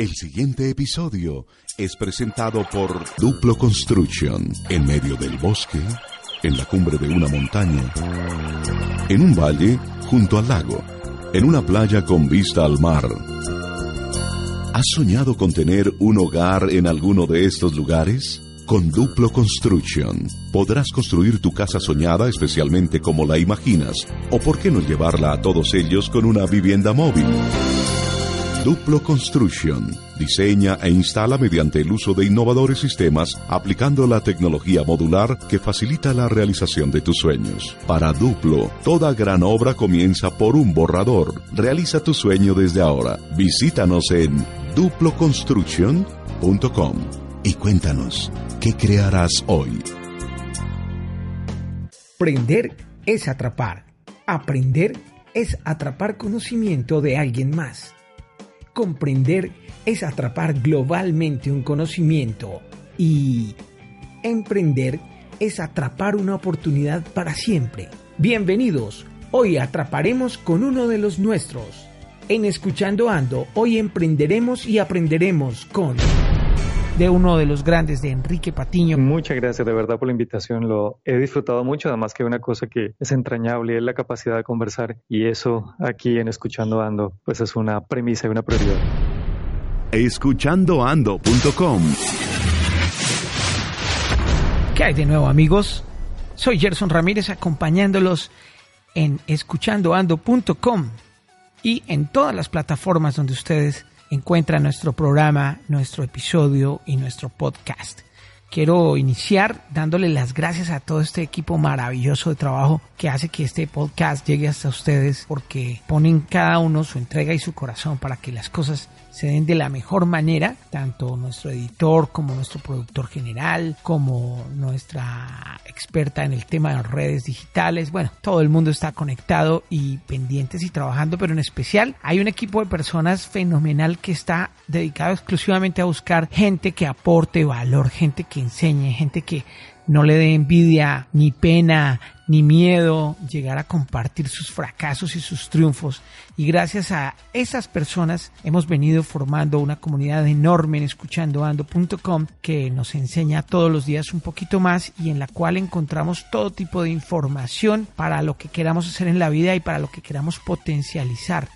El siguiente episodio es presentado por Duplo Construction, en medio del bosque, en la cumbre de una montaña, en un valle junto al lago, en una playa con vista al mar. ¿Has soñado con tener un hogar en alguno de estos lugares? Con Duplo Construction podrás construir tu casa soñada especialmente como la imaginas, o por qué no llevarla a todos ellos con una vivienda móvil. Duplo Construction diseña e instala mediante el uso de innovadores sistemas aplicando la tecnología modular que facilita la realización de tus sueños. Para Duplo, toda gran obra comienza por un borrador. Realiza tu sueño desde ahora. Visítanos en duploconstruction.com y cuéntanos, ¿qué crearás hoy? Aprender es atrapar. Aprender es atrapar conocimiento de alguien más. Comprender es atrapar globalmente un conocimiento y emprender es atrapar una oportunidad para siempre. Bienvenidos, hoy atraparemos con uno de los nuestros. En Escuchando Ando, hoy emprenderemos y aprenderemos con de uno de los grandes de Enrique Patiño. Muchas gracias de verdad por la invitación, lo he disfrutado mucho, además que una cosa que es entrañable es la capacidad de conversar y eso aquí en Escuchando Ando pues es una premisa y una prioridad. Escuchandoando.com ¿Qué hay de nuevo amigos? Soy Gerson Ramírez acompañándolos en escuchandoando.com y en todas las plataformas donde ustedes encuentra nuestro programa, nuestro episodio y nuestro podcast. Quiero iniciar dándole las gracias a todo este equipo maravilloso de trabajo que hace que este podcast llegue hasta ustedes porque ponen cada uno su entrega y su corazón para que las cosas se den de la mejor manera, tanto nuestro editor como nuestro productor general, como nuestra experta en el tema de redes digitales. Bueno, todo el mundo está conectado y pendientes y trabajando, pero en especial hay un equipo de personas fenomenal que está dedicado exclusivamente a buscar gente que aporte valor, gente que enseñe, gente que no le dé envidia, ni pena, ni miedo llegar a compartir sus fracasos y sus triunfos. Y gracias a esas personas hemos venido formando una comunidad enorme en escuchandoando.com que nos enseña todos los días un poquito más y en la cual encontramos todo tipo de información para lo que queramos hacer en la vida y para lo que queramos potencializar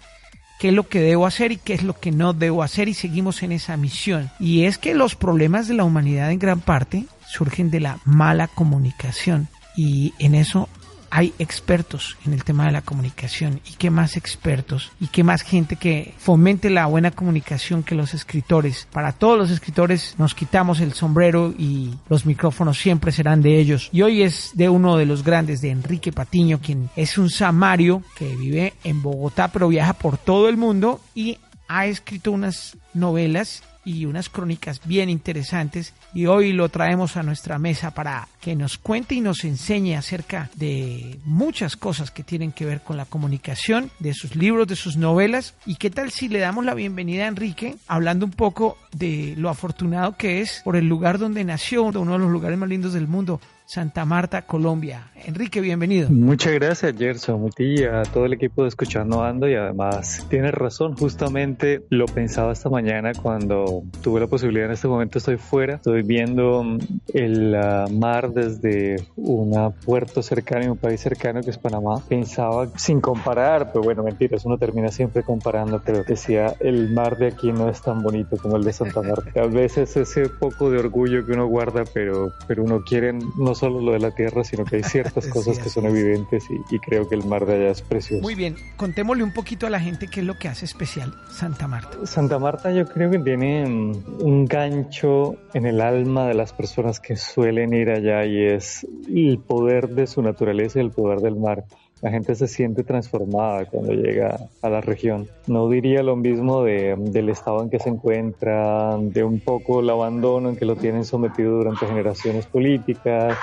qué es lo que debo hacer y qué es lo que no debo hacer y seguimos en esa misión. Y es que los problemas de la humanidad en gran parte surgen de la mala comunicación y en eso hay expertos en el tema de la comunicación y qué más expertos y qué más gente que fomente la buena comunicación que los escritores. Para todos los escritores nos quitamos el sombrero y los micrófonos siempre serán de ellos. Y hoy es de uno de los grandes, de Enrique Patiño, quien es un samario que vive en Bogotá pero viaja por todo el mundo y ha escrito unas novelas y unas crónicas bien interesantes. Y hoy lo traemos a nuestra mesa para que nos cuente y nos enseñe acerca de muchas cosas que tienen que ver con la comunicación, de sus libros, de sus novelas. Y qué tal si le damos la bienvenida a Enrique hablando un poco de lo afortunado que es por el lugar donde nació, uno de los lugares más lindos del mundo, Santa Marta, Colombia. Enrique, bienvenido. Muchas gracias, Gerson, a a todo el equipo de Escuchando Ando y además tienes razón, justamente lo pensaba esta mañana cuando tuve la posibilidad, en este momento estoy fuera, estoy viendo mm, el uh, mar desde un puerto cercano y un país cercano que es Panamá. Pensaba, sin comparar, pero bueno, mentiras, uno termina siempre comparando, pero decía, el mar de aquí no es tan bonito como el de Santa Marta. A veces ese poco de orgullo que uno guarda, pero, pero uno quiere no solo lo de la tierra, sino que hay ciertas cosas que son evidentes y, creo que el mar de allá es precioso. Muy bien, contémosle un poquito a la gente qué es lo que hace especial Santa Marta. Santa Marta yo creo que tiene mm, un gancho en el alma de las personas que suelen ir allá y es el poder de su naturaleza y el poder del mar. La gente se siente transformada cuando llega a la región. No diría lo mismo de, del estado en que se encuentra, de un poco el abandono en que lo tienen sometido durante generaciones políticas.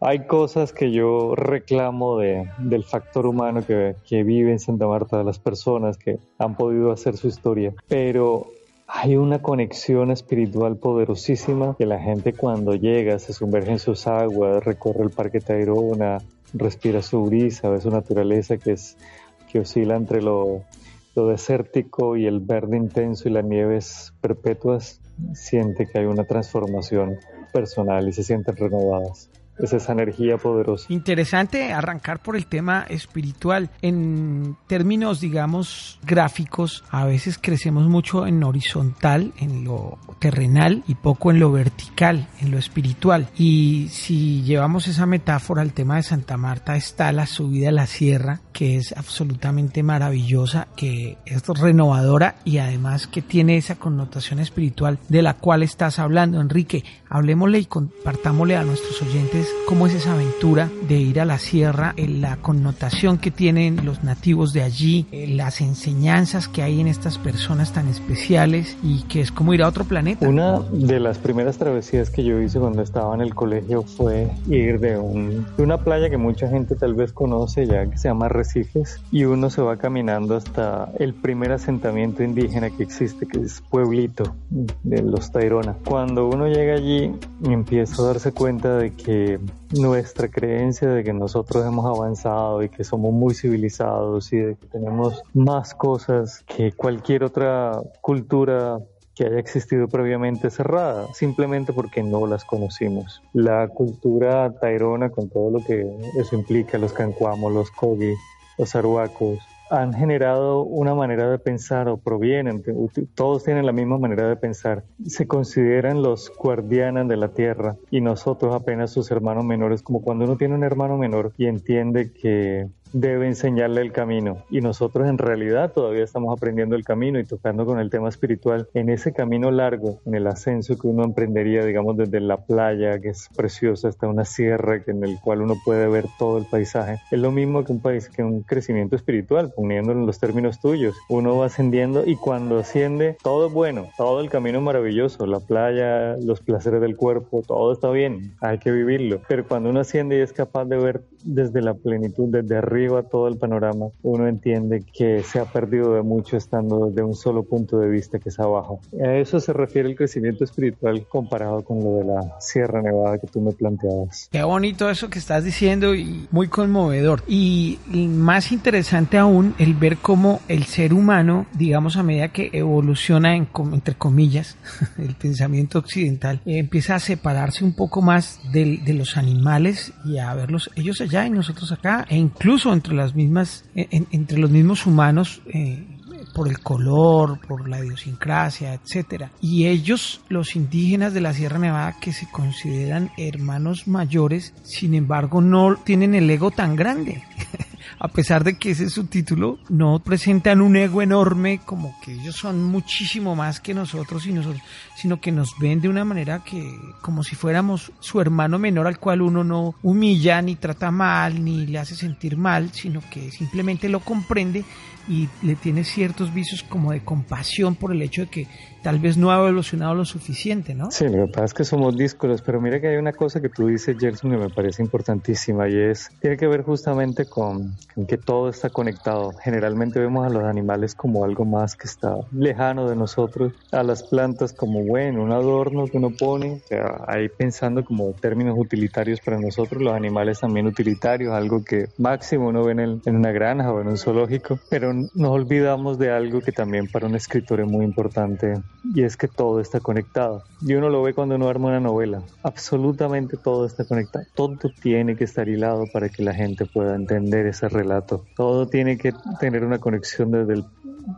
Hay cosas que yo reclamo de, del factor humano que, que vive en Santa Marta, de las personas que han podido hacer su historia. Pero hay una conexión espiritual poderosísima que la gente cuando llega se sumerge en sus aguas, recorre el Parque Tayrona, respira su brisa, ve su naturaleza que es que oscila entre lo lo desértico y el verde intenso y las nieves perpetuas, siente que hay una transformación personal y se sienten renovadas es esa energía poderosa. Interesante arrancar por el tema espiritual. En términos, digamos, gráficos, a veces crecemos mucho en horizontal, en lo terrenal y poco en lo vertical, en lo espiritual. Y si llevamos esa metáfora al tema de Santa Marta, está la subida a la sierra, que es absolutamente maravillosa, que es renovadora y además que tiene esa connotación espiritual de la cual estás hablando. Enrique, hablemosle y compartámosle a nuestros oyentes cómo es esa aventura de ir a la sierra, la connotación que tienen los nativos de allí, eh, las enseñanzas que hay en estas personas tan especiales y que es como ir a otro planeta. Una de las primeras travesías que yo hice cuando estaba en el colegio fue ir de, un, de una playa que mucha gente tal vez conoce ya, que se llama Recifes, y uno se va caminando hasta el primer asentamiento indígena que existe, que es Pueblito de los Tairona. Cuando uno llega allí, empieza a darse cuenta de que nuestra creencia de que nosotros hemos avanzado y que somos muy civilizados y de que tenemos más cosas que cualquier otra cultura que haya existido previamente cerrada, simplemente porque no las conocimos. La cultura tairona, con todo lo que eso implica, los cancuamos, los kogi, los aruacos, han generado una manera de pensar o provienen, todos tienen la misma manera de pensar. Se consideran los guardianes de la tierra y nosotros apenas sus hermanos menores, como cuando uno tiene un hermano menor y entiende que debe enseñarle el camino. Y nosotros en realidad todavía estamos aprendiendo el camino y tocando con el tema espiritual en ese camino largo, en el ascenso que uno emprendería, digamos, desde la playa, que es preciosa, hasta una sierra en el cual uno puede ver todo el paisaje. Es lo mismo que un país, que un crecimiento espiritual, poniéndolo en los términos tuyos. Uno va ascendiendo y cuando asciende, todo es bueno, todo el camino maravilloso, la playa, los placeres del cuerpo, todo está bien, hay que vivirlo. Pero cuando uno asciende y es capaz de ver desde la plenitud, desde arriba, arriba todo el panorama, uno entiende que se ha perdido de mucho estando desde un solo punto de vista que es abajo. A eso se refiere el crecimiento espiritual comparado con lo de la Sierra Nevada que tú me planteabas. Qué bonito eso que estás diciendo y muy conmovedor. Y más interesante aún el ver cómo el ser humano, digamos a medida que evoluciona en, entre comillas, el pensamiento occidental, empieza a separarse un poco más de, de los animales y a verlos ellos allá y nosotros acá, e incluso entre las mismas, entre los mismos humanos, eh, por el color, por la idiosincrasia, etcétera. Y ellos, los indígenas de la Sierra Nevada, que se consideran hermanos mayores, sin embargo, no tienen el ego tan grande. A pesar de que ese es su título, no presentan un ego enorme como que ellos son muchísimo más que nosotros y nosotros, sino que nos ven de una manera que como si fuéramos su hermano menor al cual uno no humilla ni trata mal ni le hace sentir mal, sino que simplemente lo comprende y le tiene ciertos vicios como de compasión por el hecho de que tal vez no ha evolucionado lo suficiente, ¿no? Sí, lo que pasa es que somos díscolos, pero mira que hay una cosa que tú dices, Gerson, que me parece importantísima y es, tiene que ver justamente con, que todo está conectado. Generalmente vemos a los animales como algo más que está lejano de nosotros, a las plantas como, bueno, un adorno que uno pone, o sea, ahí pensando como términos utilitarios para nosotros, los animales también utilitarios, algo que máximo uno ve en, en una granja o en un zoológico, pero nos olvidamos de algo que también para un escritor es muy importante y es que todo está conectado. Y uno lo ve cuando uno arma una novela. Absolutamente todo está conectado. Todo tiene que estar hilado para que la gente pueda entender ese relato. Todo tiene que tener una conexión desde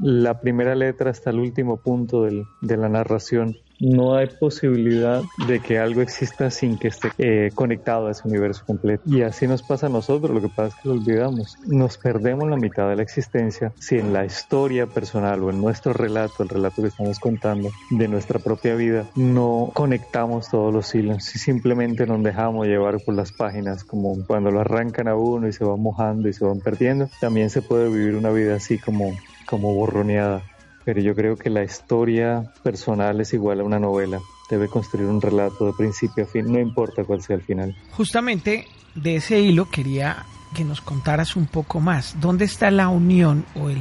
la primera letra hasta el último punto de la narración no hay posibilidad de que algo exista sin que esté eh, conectado a ese universo completo. Y así nos pasa a nosotros, lo que pasa es que lo olvidamos. Nos perdemos la mitad de la existencia si en la historia personal o en nuestro relato, el relato que estamos contando de nuestra propia vida, no conectamos todos los hilos, si simplemente nos dejamos llevar por las páginas, como cuando lo arrancan a uno y se van mojando y se van perdiendo, también se puede vivir una vida así como, como borroneada pero yo creo que la historia personal es igual a una novela. Debe construir un relato de principio a fin, no importa cuál sea el final. Justamente de ese hilo quería que nos contaras un poco más. ¿Dónde está la unión o el,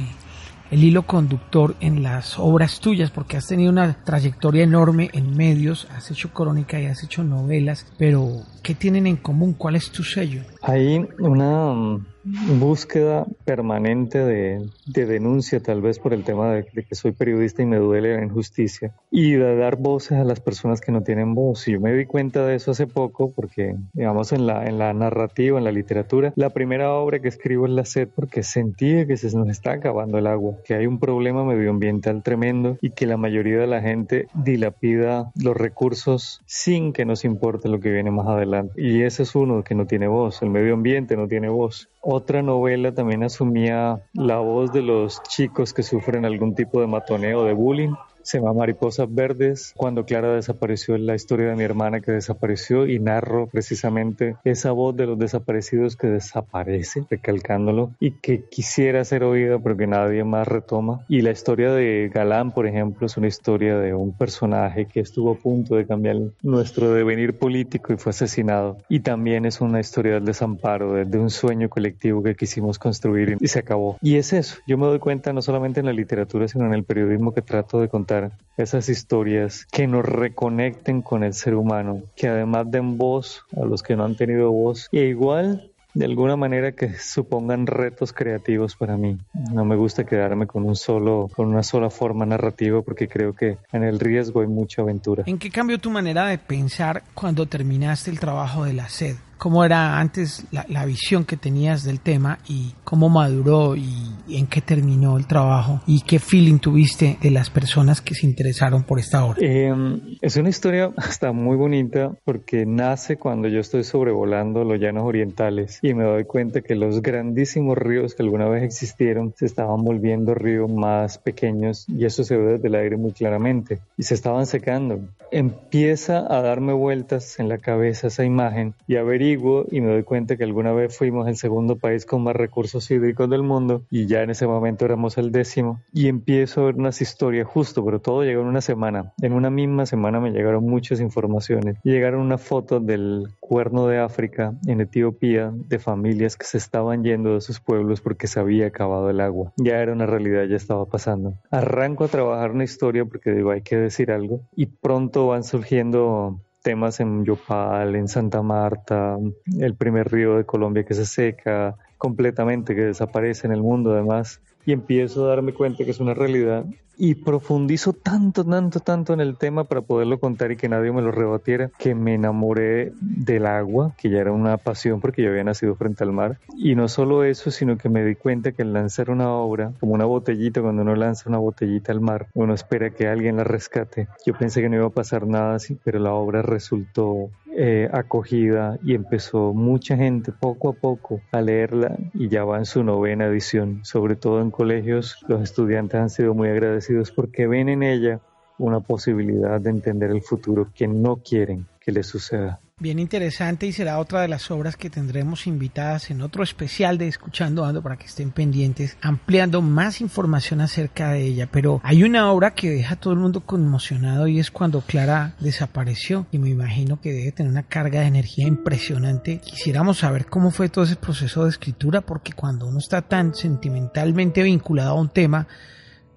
el hilo conductor en las obras tuyas? Porque has tenido una trayectoria enorme en medios, has hecho crónica y has hecho novelas, pero ¿qué tienen en común? ¿Cuál es tu sello? Hay una búsqueda permanente de, denuncia, tal vez por el tema de, que soy periodista y me duele la injusticia, y de dar voces a las personas que no tienen voz. Y yo me di cuenta de eso hace poco porque, digamos, en la, narrativa, en la literatura, la primera obra que escribo es La sed porque sentí que se nos está acabando el agua, que hay un problema medioambiental tremendo y que la mayoría de la gente dilapida los recursos sin que nos importe lo que viene más adelante. Y ese es uno que no tiene voz, el medio ambiente no tiene voz. Otra novela también asumía la voz de los chicos que sufren algún tipo de matoneo, de bullying, se llama Mariposas Verdes. Cuando Clara desapareció, la historia de mi hermana que desapareció y narro precisamente esa voz de los desaparecidos que desaparece, recalcándolo, y que quisiera ser oída pero que nadie más retoma. Y la historia de Galán, por ejemplo, es una historia de un personaje que estuvo a punto de cambiar nuestro devenir político y fue asesinado. Y también es una historia del desamparo, de, de un sueño colectivo que quisimos construir y se acabó. Y es eso, yo me doy cuenta no solamente en la literatura, sino en el periodismo que trato de contar esas historias que nos reconecten con el ser humano, que además den voz a los que no han tenido voz, e igual de alguna manera que supongan retos creativos para mí. No me gusta quedarme con un solo, con una sola forma narrativa porque creo que en el riesgo hay mucha aventura. ¿En qué cambió tu manera de pensar cuando terminaste el trabajo de la sed? Cómo era antes la, visión que tenías del tema y cómo maduró y, en qué terminó el trabajo y qué feeling tuviste de las personas que se interesaron por esta obra. Em, es una historia hasta muy bonita porque nace cuando yo estoy sobrevolando los llanos orientales y me doy cuenta que los grandísimos ríos que alguna vez existieron se estaban volviendo ríos más pequeños y eso se ve desde el aire muy claramente y se estaban secando. Empieza a darme vueltas en la cabeza esa imagen y a ver y me doy cuenta que alguna vez fuimos el segundo país con más recursos hídricos del mundo y ya en ese momento éramos el décimo y empiezo a ver unas historias justo, pero todo llegó en una semana. En una misma semana me llegaron muchas informaciones. Llegaron una foto del cuerno de África en Etiopía de familias que se estaban yendo de sus pueblos porque se había acabado el agua. Ya era una realidad, ya estaba pasando. Arranco a trabajar una historia porque digo, hay que decir algo y pronto van surgiendo temas en Yopal, en Santa Marta, el primer río de Colombia que se seca completamente, que desaparece en el mundo además, y empiezo a darme cuenta que es una realidad y profundizo tanto, tanto, tanto en el tema para poderlo contar y que nadie me lo rebatiera, que me enamoré del agua, que ya era una pasión porque yo había nacido frente al mar. Y no solo eso, sino que me di cuenta que al lanzar una obra, como una botellita, cuando uno lanza una botellita al mar, uno espera que alguien la rescate. Yo pensé que no iba a pasar nada así, pero la obra resultó eh, acogida y empezó mucha gente poco a poco a leerla y ya va en su novena edición. Sobre todo en colegios, los estudiantes han sido muy agradecidos porque ven en ella una posibilidad de entender el futuro que no quieren que les suceda bien interesante y será otra de las obras que tendremos invitadas en otro especial de Escuchando Ando para que estén pendientes, ampliando más información acerca de ella. Pero hay una obra que deja a todo el mundo conmocionado y es cuando Clara desapareció y me imagino que debe tener una carga de energía impresionante. Quisiéramos saber cómo fue todo ese proceso de escritura porque cuando uno está tan sentimentalmente vinculado a un tema,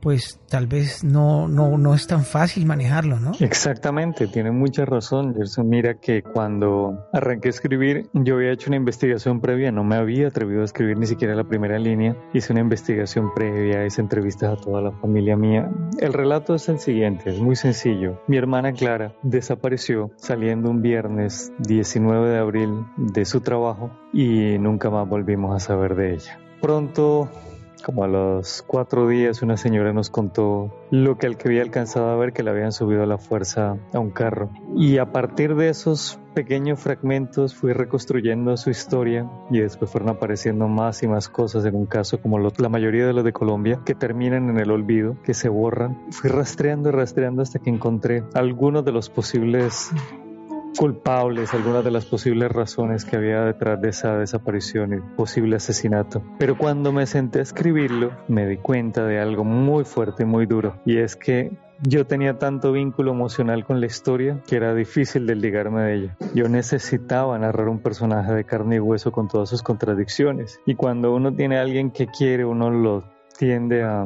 pues tal vez no, no, no es tan fácil manejarlo, ¿no? Exactamente, tiene mucha razón, Gerson. Mira que cuando arranqué a escribir, yo había hecho una investigación previa, no me había atrevido a escribir ni siquiera la primera línea. Hice una investigación previa, hice entrevistas a toda la familia mía. El relato es el siguiente, es muy sencillo. Mi hermana Clara desapareció saliendo un viernes 19 de abril de su trabajo y nunca más volvimos a saber de ella. Pronto como a los cuatro días una señora nos contó lo que él había alcanzado a ver que le habían subido a la fuerza a un carro. Y a partir de esos pequeños fragmentos fui reconstruyendo su historia y después fueron apareciendo más y más cosas en un caso como la mayoría de los de Colombia que terminan en el olvido, que se borran. Fui rastreando y rastreando hasta que encontré algunos de los posibles culpables, algunas de las posibles razones que había detrás de esa desaparición y posible asesinato. Pero cuando me senté a escribirlo, me di cuenta de algo muy fuerte, muy duro, y es que yo tenía tanto vínculo emocional con la historia que era difícil desligarme de ella. Yo necesitaba narrar un personaje de carne y hueso con todas sus contradicciones. Y cuando uno tiene a alguien que quiere, uno lo tiende a,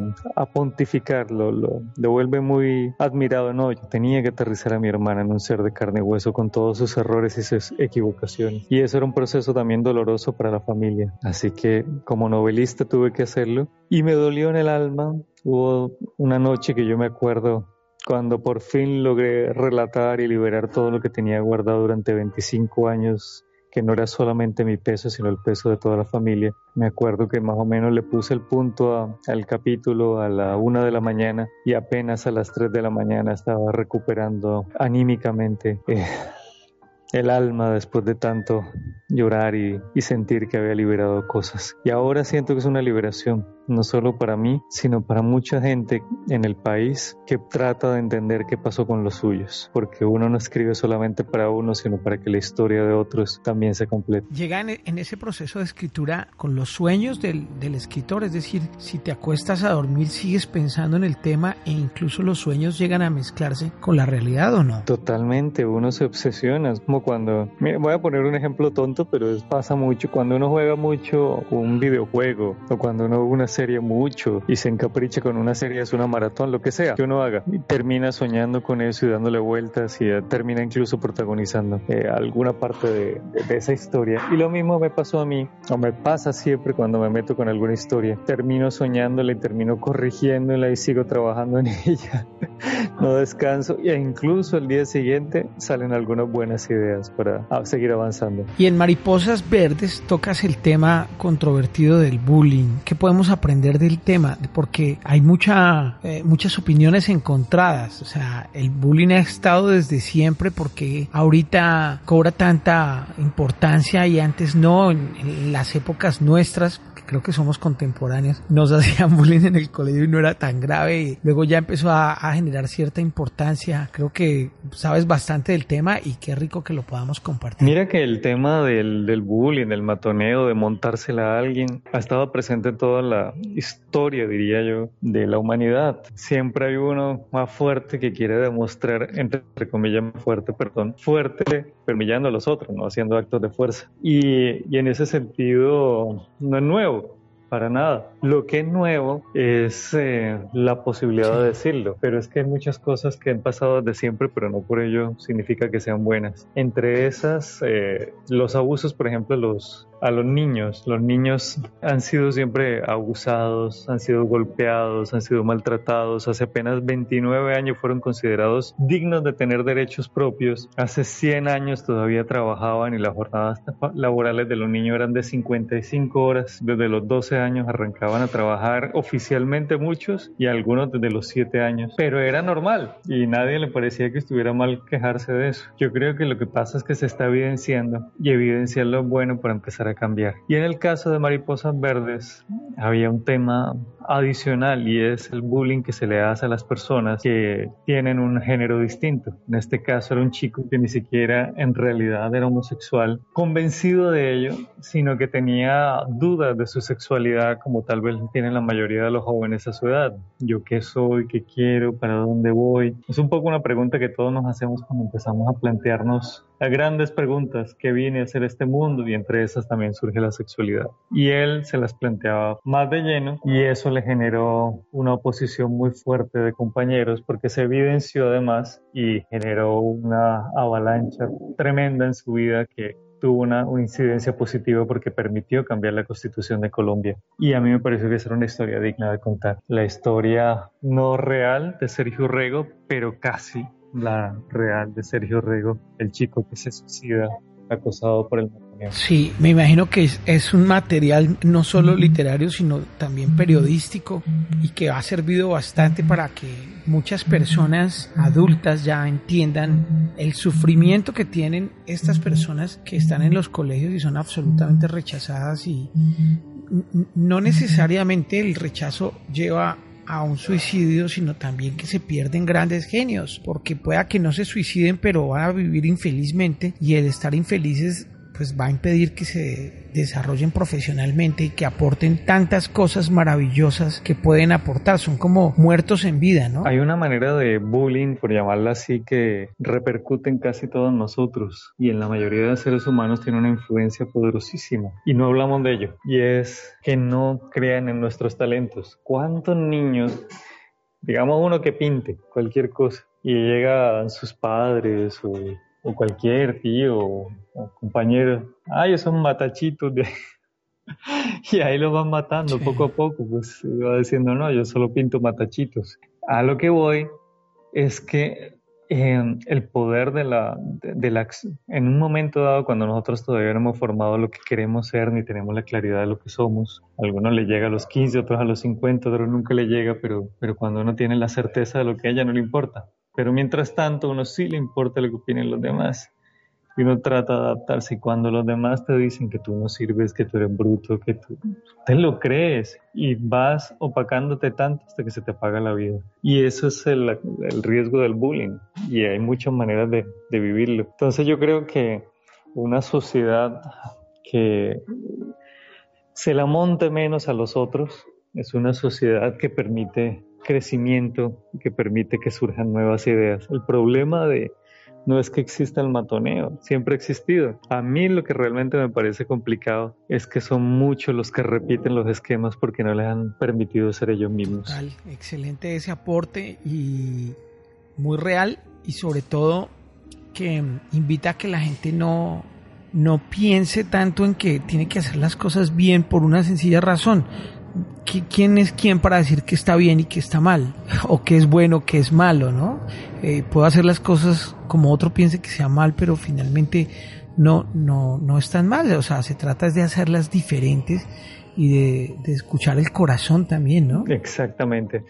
pontificarlo, lo, lo, vuelve muy admirado. No, yo tenía que aterrizar a mi hermana en un ser de carne y hueso con todos sus errores y sus equivocaciones. Y eso era un proceso también doloroso para la familia. Así que como novelista tuve que hacerlo y me dolió en el alma. Hubo una noche que yo me acuerdo cuando por fin logré relatar y liberar todo lo que tenía guardado durante 25 años que no era solamente mi peso, sino el peso de toda la familia. Me acuerdo que más o menos le puse el punto al capítulo a la una de la mañana y apenas a las tres de la mañana estaba recuperando anímicamente. Eh, el alma después de tanto llorar y, y, sentir que había liberado cosas. Y ahora siento que es una liberación, no solo para mí, sino para mucha gente en el país que trata de entender qué pasó con los suyos, porque uno no escribe solamente para uno, sino para que la historia de otros también se complete. Llega en, ese proceso de escritura con los sueños del, del escritor, es decir, si te acuestas a dormir sigues pensando en el tema e incluso los sueños llegan a mezclarse con la realidad o no. Totalmente, uno se obsesiona, es como cuando, voy a poner un ejemplo tonto, pero pasa mucho, cuando uno juega mucho un videojuego o cuando uno una serie mucho y se encapricha con una serie, es una maratón, lo que sea que uno haga, y termina soñando con eso y dándole vueltas y termina incluso protagonizando eh, alguna parte de, esa historia. Y lo mismo me pasó a mí, o me pasa siempre cuando me meto con alguna historia. Termino soñándola y termino corrigiéndola y sigo trabajando en ella. no descanso e incluso el día siguiente salen algunas buenas ideas para seguir avanzando. Y en Mariposas Verdes tocas el tema controvertido del bullying. ¿Qué podemos aprender? Aprender del tema, porque hay mucha, eh, muchas opiniones encontradas. O sea, el bullying ha estado desde siempre porque ahorita cobra tanta importancia y antes no, en las épocas nuestras, creo que somos contemporáneos, nos hacían bullying en el colegio y no era tan grave. Y luego ya empezó a, generar cierta importancia. Creo que sabes bastante del tema y qué rico que lo podamos compartir. Mira que el tema del, del bullying, del matoneo, de montársela a alguien, ha estado presente en toda la historia, diría yo, de la humanidad. Siempre hay uno más fuerte que quiere demostrar, entre, comillas, más fuerte, perdón, fuerte, permillando a los otros, no haciendo actos de fuerza. Y, y en ese sentido, no es nuevo para nada. Lo que es nuevo es eh, la posibilidad de decirlo, pero es que hay muchas cosas que han pasado desde siempre, pero no por ello significa que sean buenas. Entre esas, eh, los abusos, por ejemplo, los a los niños. Los niños han sido siempre abusados, han sido golpeados, han sido maltratados. Hace apenas 29 años fueron considerados dignos de tener derechos propios. Hace 100 años todavía trabajaban y las jornadas laborales de los niños eran de 55 horas. Desde los 12 años arrancaban a trabajar oficialmente muchos y algunos desde los 7 años. Pero era normal y nadie le parecía que estuviera mal quejarse de eso. Yo creo que lo que pasa es que se está evidenciando y evidenciar lo bueno para empezar cambiar. Y en el caso de Mariposas Verdes había un tema adicional y es el bullying que se le hace a las personas que tienen un género distinto. En este caso era un chico que ni siquiera en realidad era homosexual, convencido de ello, sino que tenía dudas de su sexualidad como tal vez tienen la mayoría de los jóvenes a su edad. Yo qué soy, qué quiero, para dónde voy. Es un poco una pregunta que todos nos hacemos cuando empezamos a plantearnos las grandes preguntas que viene a hacer este mundo y entre esas también surge la sexualidad. Y él se las planteaba más de lleno y eso le generó una oposición muy fuerte de compañeros porque se evidenció además y generó una avalancha tremenda en su vida que tuvo una, una, incidencia positiva porque permitió cambiar la constitución de Colombia. Y a mí me pareció que esa era una historia digna de contar. La historia no real de Sergio Rego, pero casi la real de Sergio Rego, el chico que se suicida acosado por el matrimonio. Sí, me imagino que es, un material no solo literario, sino también periodístico y que ha servido bastante para que muchas personas adultas ya entiendan el sufrimiento que tienen estas personas que están en los colegios y son absolutamente rechazadas y no necesariamente el rechazo lleva a un suicidio, sino también que se pierden grandes genios, porque pueda que no se suiciden, pero van a vivir infelizmente y el estar infelices pues va a impedir que se desarrollen profesionalmente y que aporten tantas cosas maravillosas que pueden aportar. Son como muertos en vida, ¿no? Hay una manera de bullying, por llamarla así, que repercute en casi todos nosotros y en la mayoría de seres humanos tiene una influencia poderosísima. Y no hablamos de ello. Y es que no crean en nuestros talentos. ¿Cuántos niños, digamos uno que pinte cualquier cosa, y llegan sus padres o o cualquier tío o, compañero, ay, esos matachitos de... y ahí lo van matando poco a poco, pues va diciendo, no, yo solo pinto matachitos. A lo que voy es que eh, el poder de la, de, la, en un momento dado, cuando nosotros todavía no hemos formado lo que queremos ser, ni tenemos la claridad de lo que somos, a algunos le llega a los 15, otros a los 50, otros nunca le llega, pero, pero cuando uno tiene la certeza de lo que a ella no le importa, pero mientras tanto, uno sí le importa lo que opinen los demás. Y uno trata de adaptarse. Y cuando los demás te dicen que tú no sirves, que tú eres bruto, que tú te lo crees y vas opacándote tanto hasta que se te apaga la vida. Y eso es el, el riesgo del bullying. Y hay muchas maneras de, de vivirlo. Entonces yo creo que una sociedad que se la monte menos a los otros es una sociedad que permite crecimiento que permite que surjan nuevas ideas. El problema de no es que exista el matoneo, siempre ha existido. A mí lo que realmente me parece complicado es que son muchos los que repiten los esquemas porque no les han permitido ser ellos mismos. excelente ese aporte y muy real y sobre todo que invita a que la gente no, no piense tanto en que tiene que hacer las cosas bien por una sencilla razón quién es quién para decir que está bien y que está mal, o que es bueno, que es malo, ¿no? Eh, puedo hacer las cosas como otro piense que sea mal, pero finalmente no, no, no están mal, o sea, se trata de hacerlas diferentes y de, de escuchar el corazón también, ¿no? Exactamente.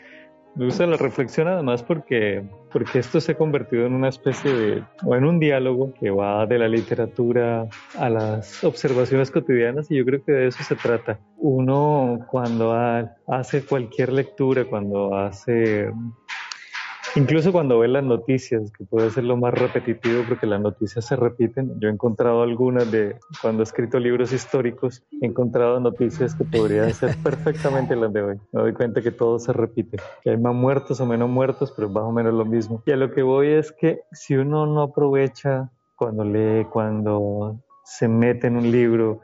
Me gusta la reflexión además porque, porque esto se ha convertido en una especie de, o en un diálogo que va de la literatura a las observaciones cotidianas y yo creo que de eso se trata. Uno cuando hace cualquier lectura, cuando hace Incluso cuando ve las noticias, que puede ser lo más repetitivo porque las noticias se repiten. Yo he encontrado algunas de, cuando he escrito libros históricos, he encontrado noticias que podrían ser perfectamente las de hoy. Me doy cuenta que todo se repite, que hay más muertos o menos muertos, pero más o menos lo mismo. Y a lo que voy es que si uno no aprovecha cuando lee, cuando se mete en un libro,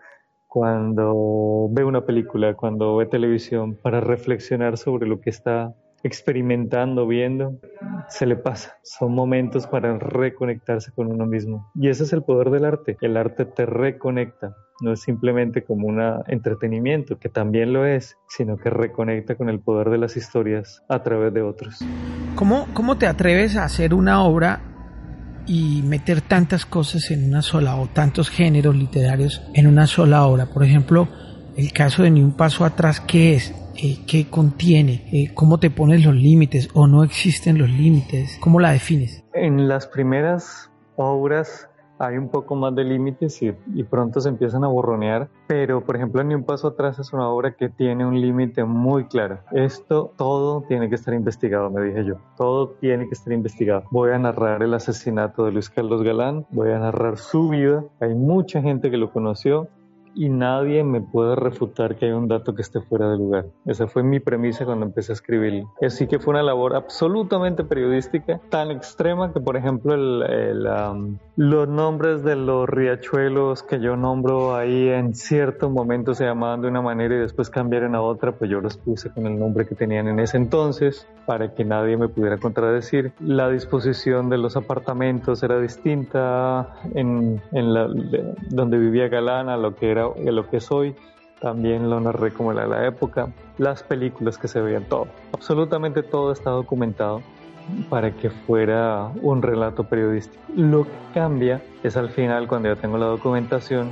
cuando ve una película, cuando ve televisión, para reflexionar sobre lo que está experimentando, viendo, se le pasa. Son momentos para reconectarse con uno mismo. Y ese es el poder del arte. El arte te reconecta. No es simplemente como un entretenimiento, que también lo es, sino que reconecta con el poder de las historias a través de otros. ¿Cómo, cómo te atreves a hacer una obra y meter tantas cosas en una sola o tantos géneros literarios en una sola obra? Por ejemplo, el caso de Ni un paso atrás, ¿qué es? Eh, qué contiene, eh, cómo te pones los límites o no existen los límites, cómo la defines. En las primeras obras hay un poco más de límites y, pronto se empiezan a borronear, pero por ejemplo Ni un paso atrás es una obra que tiene un límite muy claro. Esto todo tiene que estar investigado, me dije yo. Todo tiene que estar investigado. Voy a narrar el asesinato de Luis Carlos Galán, voy a narrar su vida. Hay mucha gente que lo conoció, y nadie me puede refutar que hay un dato que esté fuera de lugar. Esa fue mi premisa cuando empecé a escribir. Así que fue una labor absolutamente periodística, tan extrema que, por ejemplo, el, los nombres de los riachuelos que yo nombro ahí en cierto momento se llamaban de una manera y después cambiaron a otra, pues yo los puse con el nombre que tenían en ese entonces para que nadie me pudiera contradecir. La disposición de los apartamentos era distinta en, en la, donde vivía Galán a lo que era lo que soy, también lo narré como era la época, las películas que se veían, todo, absolutamente todo está documentado para que fuera un relato periodístico. Lo que cambia es al final, cuando ya tengo la documentación,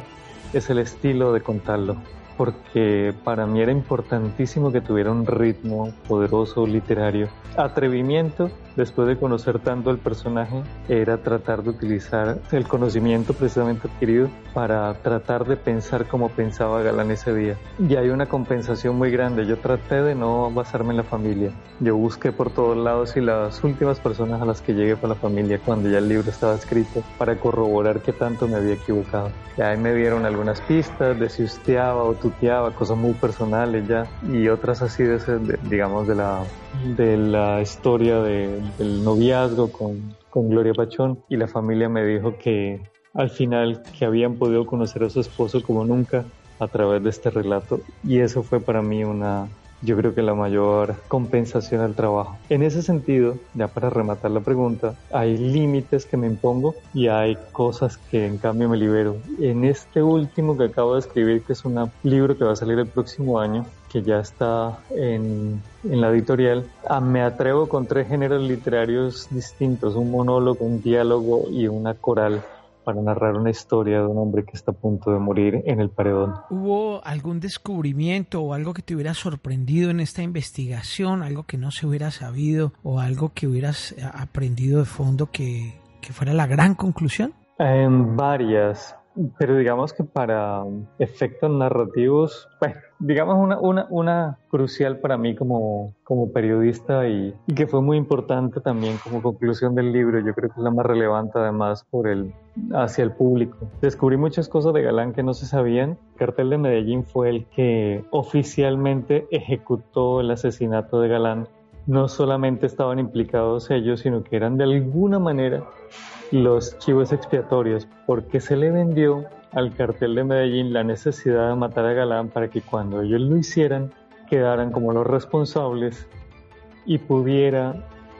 es el estilo de contarlo, porque para mí era importantísimo que tuviera un ritmo poderoso, literario, atrevimiento después de conocer tanto el personaje, era tratar de utilizar el conocimiento precisamente adquirido para tratar de pensar como pensaba Galán ese día. Y hay una compensación muy grande. Yo traté de no basarme en la familia. Yo busqué por todos lados y las últimas personas a las que llegué fue la familia cuando ya el libro estaba escrito para corroborar que tanto me había equivocado. Y ahí me dieron algunas pistas de si usteaba o tuteaba, cosas muy personales ya, y otras así de, digamos, de la, de la historia del noviazgo con, con Gloria Pachón. Y la familia me dijo que al final que habían podido conocer a su esposo como nunca a través de este relato. Y eso fue para mí una, yo creo que la mayor compensación al trabajo. En ese sentido, ya para rematar la pregunta, hay límites que me impongo y hay cosas que en cambio me libero. En este último que acabo de escribir, que es un libro que va a salir el próximo año, que ya está en, en la editorial, ah, me atrevo con tres géneros literarios distintos, un monólogo, un diálogo y una coral para narrar una historia de un hombre que está a punto de morir en el paredón. ¿Hubo algún descubrimiento o algo que te hubiera sorprendido en esta investigación, algo que no se hubiera sabido o algo que hubieras eh, aprendido de fondo que, que fuera la gran conclusión? En varias, pero digamos que para efectos narrativos, bueno, digamos una, una, crucial para mí como, como periodista y, y, que fue muy importante también como conclusión del libro, yo creo que es la más relevante además por el, hacia el público. Descubrí muchas cosas de Galán que no se sabían. Cartel de Medellín fue el que oficialmente ejecutó el asesinato de Galán. No solamente estaban implicados ellos, sino que eran de alguna manera los chivos expiatorios, porque se le vendió al cartel de Medellín la necesidad de matar a Galán para que cuando ellos lo hicieran quedaran como los responsables y pudiera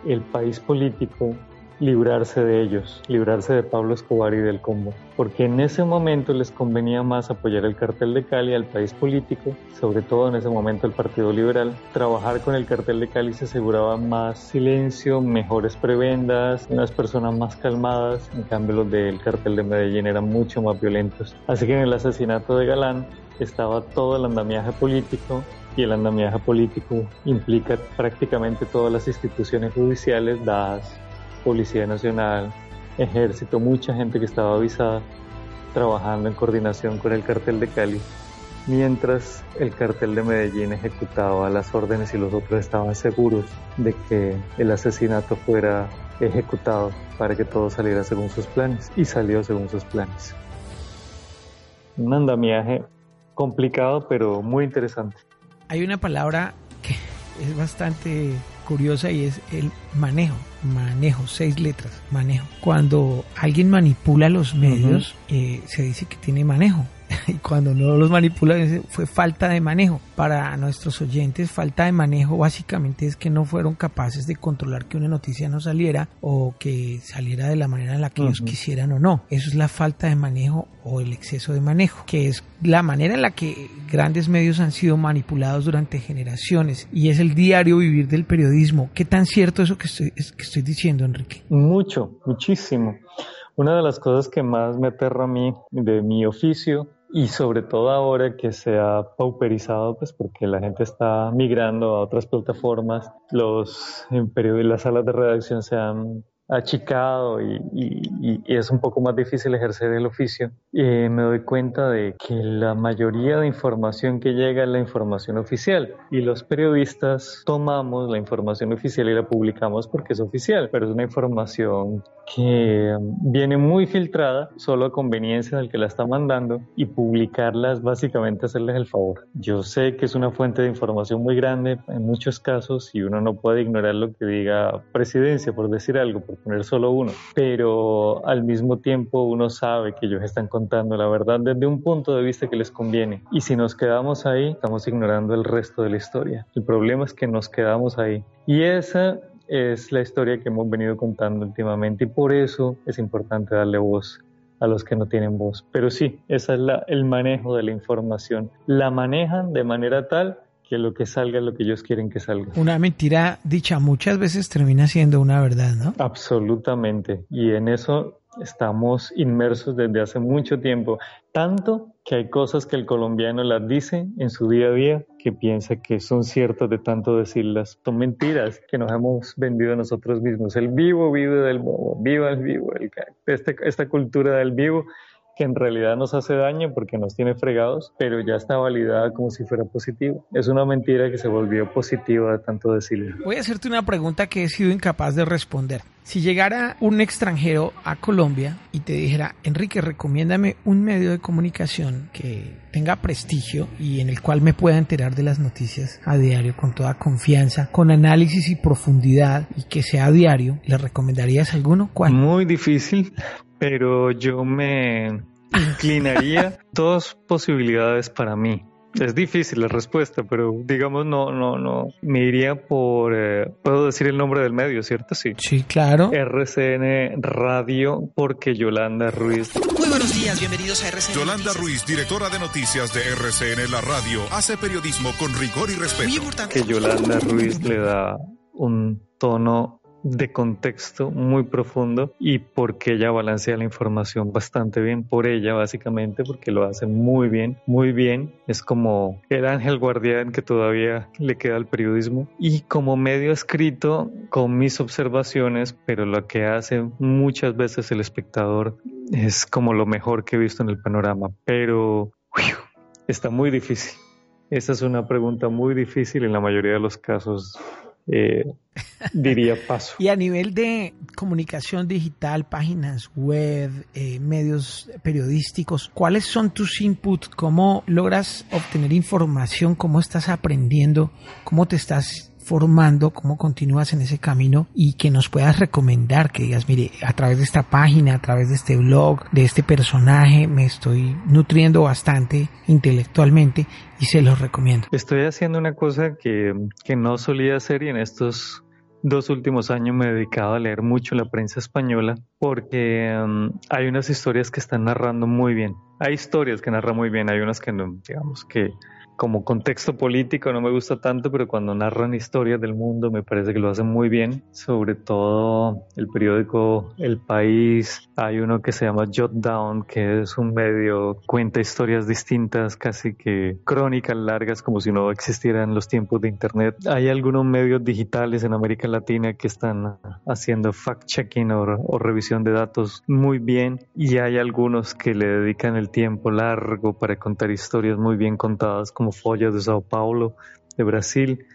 el país político librarse de ellos, librarse de Pablo Escobar y del combo, porque en ese momento les convenía más apoyar el cartel de Cali al país político, sobre todo en ese momento el Partido Liberal. Trabajar con el cartel de Cali se aseguraba más silencio, mejores prebendas, unas personas más calmadas, en cambio los del cartel de Medellín eran mucho más violentos. Así que en el asesinato de Galán estaba todo el andamiaje político y el andamiaje político implica prácticamente todas las instituciones judiciales dadas Policía Nacional, Ejército, mucha gente que estaba avisada trabajando en coordinación con el cartel de Cali, mientras el cartel de Medellín ejecutaba las órdenes y los otros estaban seguros de que el asesinato fuera ejecutado para que todo saliera según sus planes y salió según sus planes. Un andamiaje complicado pero muy interesante. Hay una palabra que es bastante curiosa y es el manejo. Manejo, seis letras, manejo. Cuando alguien manipula los medios, eh, se dice que tiene manejo. Y cuando no los manipula fue falta de manejo. Para nuestros oyentes, falta de manejo básicamente es que no fueron capaces de controlar que una noticia no saliera o que saliera de la manera en la que ellos quisieran o no. Eso es la falta de manejo o el exceso de manejo, que es la manera en la que grandes medios han sido manipulados durante generaciones y es el diario vivir del periodismo. ¿Qué tan cierto eso que estoy, es, que estoy diciendo, Enrique? Mucho, muchísimo. Una de las cosas que más me aterra a mí de mi oficio y sobre todo ahora que se ha pauperizado, pues porque la gente está migrando a otras plataformas, los en las salas de redacción se han achicado y, y, y, es un poco más difícil ejercer el oficio, eh, me doy cuenta de que la mayoría de información que llega es la información oficial y los periodistas tomamos la información oficial y la publicamos porque es oficial, pero es una información que viene muy filtrada solo a conveniencia del que la está mandando y publicarla es básicamente hacerles el favor. Yo sé que es una fuente de información muy grande en muchos casos y uno no puede ignorar lo que diga presidencia por decir algo, poner solo uno, pero al mismo tiempo uno sabe que ellos están contando la verdad desde un punto de vista que les conviene. Y si nos quedamos ahí, estamos ignorando el resto de la historia. El problema es que nos quedamos ahí. Y esa es la historia que hemos venido contando últimamente y por eso es importante darle voz a los que no tienen voz. Pero sí, ese es el manejo de la información. La manejan de manera tal que lo que salga es lo que ellos quieren que salga. Una mentira dicha muchas veces termina siendo una verdad, ¿no? Absolutamente. Y en eso estamos inmersos desde hace mucho tiempo. Tanto que hay cosas que el colombiano las dice en su día a día que piensa que son ciertas de tanto decirlas. Son mentiras que nos hemos vendido a nosotros mismos. El vivo vive del bobo, viva el vivo. este, esta cultura del vivo que en realidad nos hace daño porque nos tiene fregados, pero ya está validada como si fuera positivo. Es una mentira que se volvió positiva de tanto decirlo. Voy a hacerte una pregunta que he sido incapaz de responder. Si llegara un extranjero a Colombia y te dijera, Enrique, recomiéndame un medio de comunicación que tenga prestigio y en el cual me pueda enterar de las noticias a diario con toda confianza, con análisis y profundidad y que sea a diario, ¿le recomendarías alguno? ¿Cuál? Muy difícil, pero yo me inclinaría dos posibilidades para mí. Es difícil la respuesta, pero digamos no, no, no. Me iría por, eh, puedo decir el nombre del medio, ¿cierto? Sí. Sí, claro. RCN Radio, porque Yolanda Ruiz. Muy buenos días, bienvenidos a RCN. Yolanda Ruiz, directora de noticias de RCN La Radio, hace periodismo con rigor y respeto. Muy importante. Que Yolanda Ruiz le da un tono de contexto muy profundo y porque ella balancea la información bastante bien por ella básicamente porque lo hace muy bien muy bien. Es como el ángel guardián que todavía le queda al periodismo. Y como medio escrito con mis observaciones pero lo que hace muchas veces el espectador es como lo mejor que he visto en el panorama. Pero está muy difícil. Esa es una pregunta muy difícil en la mayoría de los casos eh, diría paso. y a nivel de comunicación digital, páginas web, eh, medios periodísticos, ¿cuáles son tus inputs? ¿Cómo logras obtener información? ¿Cómo estás aprendiendo? ¿Cómo te estás formando, cómo continúas en ese camino y que nos puedas recomendar, que digas, mire, a través de esta página, a través de este blog, de este personaje, me estoy nutriendo bastante intelectualmente y se los recomiendo. Estoy haciendo una cosa que, que no solía hacer y en estos dos últimos años me he dedicado a leer mucho la prensa española porque um, hay unas historias que están narrando muy bien. Hay historias que narran muy bien, hay unas que no, digamos que como contexto político no me gusta tanto, pero cuando narran historias del mundo me parece que lo hacen muy bien. Sobre todo el periódico El País, hay uno que se llama Jot Down, que es un medio, cuenta historias distintas, casi que crónicas largas, como si no existieran los tiempos de Internet. Hay algunos medios digitales en América Latina que están haciendo fact-checking o, o revisión de datos muy bien y hay algunos que le dedican el tiempo largo para contar historias muy bien contadas como De Sao Paulo, de Brasil,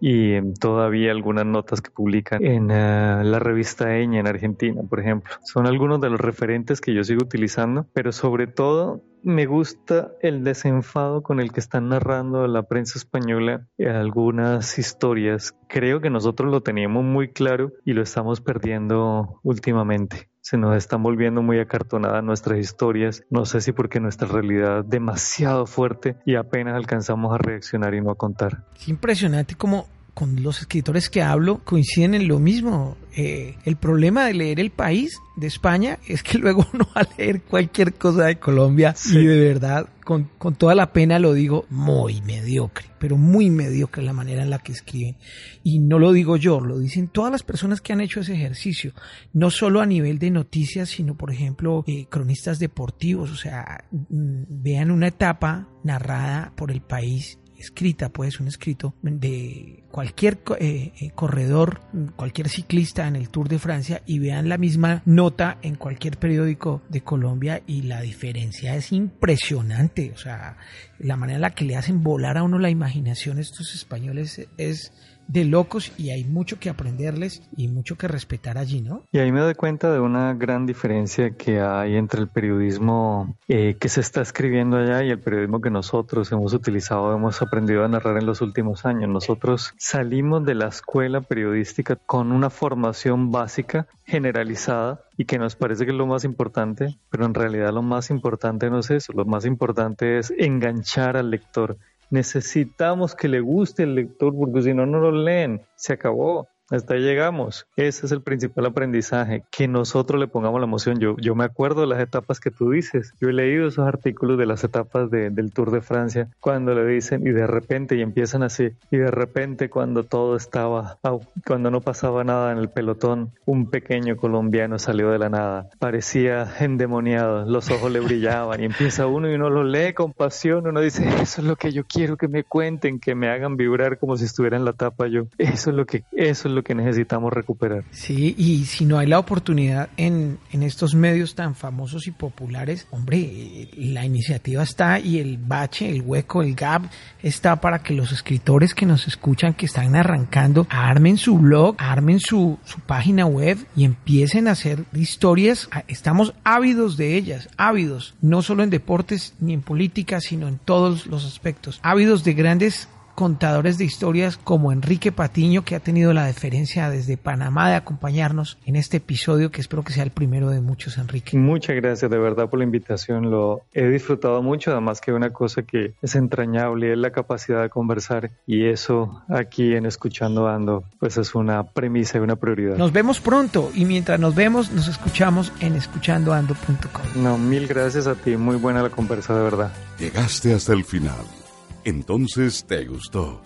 y todavía algunas notas que publican en eh, la revista Eña en Argentina, por ejemplo. Son algunos de los referentes que yo sigo utilizando, pero sobre todo me gusta el desenfado con el que están narrando la prensa española algunas historias. Creo que nosotros lo teníamos muy claro y lo estamos perdiendo últimamente se nos están volviendo muy acartonadas nuestras historias. No sé si porque nuestra realidad es demasiado fuerte y apenas alcanzamos a reaccionar y no a contar. Es impresionante como con los escritores que hablo coinciden en lo mismo. Eh, el problema de leer El País de España es que luego uno va a leer cualquier cosa de Colombia y de verdad, con, con, toda la pena lo digo, muy mediocre, pero muy mediocre la manera en la que escriben. Y no lo digo yo, lo dicen todas las personas que han hecho ese ejercicio, no solo a nivel de noticias, sino por ejemplo eh, cronistas deportivos, o sea, mm, vean una etapa narrada por El País escrita, pues un escrito de cualquier eh, eh, corredor, cualquier ciclista en el Tour de Francia y vean la misma nota en cualquier periódico de Colombia y la diferencia es impresionante. O sea, la manera en la que le hacen volar a uno la imaginación estos españoles es de locos y hay mucho que aprenderles y mucho que respetar allí, ¿no? Y ahí me doy cuenta de una gran diferencia que hay entre el periodismo eh, que se está escribiendo allá y el periodismo que nosotros hemos utilizado, hemos aprendido a narrar en los últimos años. Nosotros salimos de la escuela periodística con una formación básica generalizada y que nos parece que es lo más importante, pero en realidad lo más importante no es eso, lo más importante es enganchar al lector Necesitamos que le guste el lector porque si no, no lo leen. Se acabó. Hasta ahí llegamos. Ese es el principal aprendizaje, que nosotros le pongamos la emoción. Yo, yo me acuerdo de las etapas que tú dices. Yo he leído esos artículos de las etapas del Tour de Francia, cuando le dicen y de repente, y empiezan así, y de repente cuando todo estaba, cuando no pasaba nada en el pelotón, un pequeño colombiano salió de la nada. Parecía endemoniado, los ojos le brillaban y empieza uno y uno lo lee con pasión, uno dice, eso es lo que yo quiero que me cuenten, que me hagan vibrar como si estuviera en la tapa yo. Eso es lo que, eso es lo que necesitamos recuperar. Sí, y si no hay la oportunidad en, en estos medios tan famosos y populares, hombre, la iniciativa está y el bache, el hueco, el gap está para que los escritores que nos escuchan, que están arrancando, armen su blog, armen su, su página web y empiecen a hacer historias. Estamos ávidos de ellas, ávidos, no solo en deportes ni en política, sino en todos los aspectos, ávidos de grandes contadores de historias como Enrique Patiño, que ha tenido la deferencia desde Panamá de acompañarnos en este episodio, que espero que sea el primero de muchos, Enrique. Muchas gracias de verdad por la invitación, lo he disfrutado mucho, además que una cosa que es entrañable es la capacidad de conversar y eso aquí en Escuchando Ando, pues es una premisa y una prioridad. Nos vemos pronto y mientras nos vemos, nos escuchamos en escuchandoando.com. No, mil gracias a ti, muy buena la conversa de verdad. Llegaste hasta el final entonces te gustó.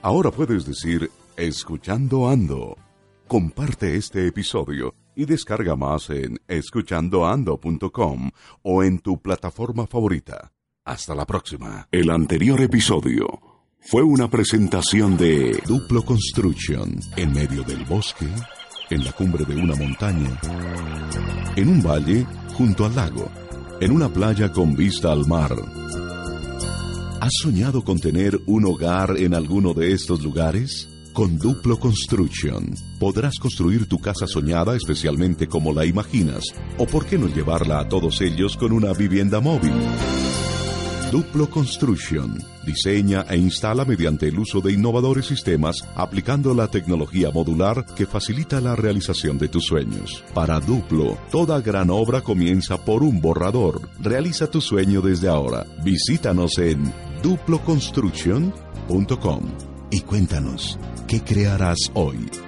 Ahora puedes decir, escuchando ando. Comparte este episodio y descarga más en escuchandoando.com o en tu plataforma favorita. Hasta la próxima. El anterior episodio fue una presentación de Duplo Construction en medio del bosque, en la cumbre de una montaña, en un valle junto al lago, en una playa con vista al mar ¿Has soñado con tener un hogar en alguno de estos lugares? Con Duplo Construction podrás construir tu casa soñada especialmente como la imaginas, o por qué no llevarla a todos ellos con una vivienda móvil. Duplo Construction diseña e instala mediante el uso de innovadores sistemas aplicando la tecnología modular que facilita la realización de tus sueños. Para Duplo, toda gran obra comienza por un borrador. Realiza tu sueño desde ahora. Visítanos en duploconstruction.com y cuéntanos qué crearás hoy.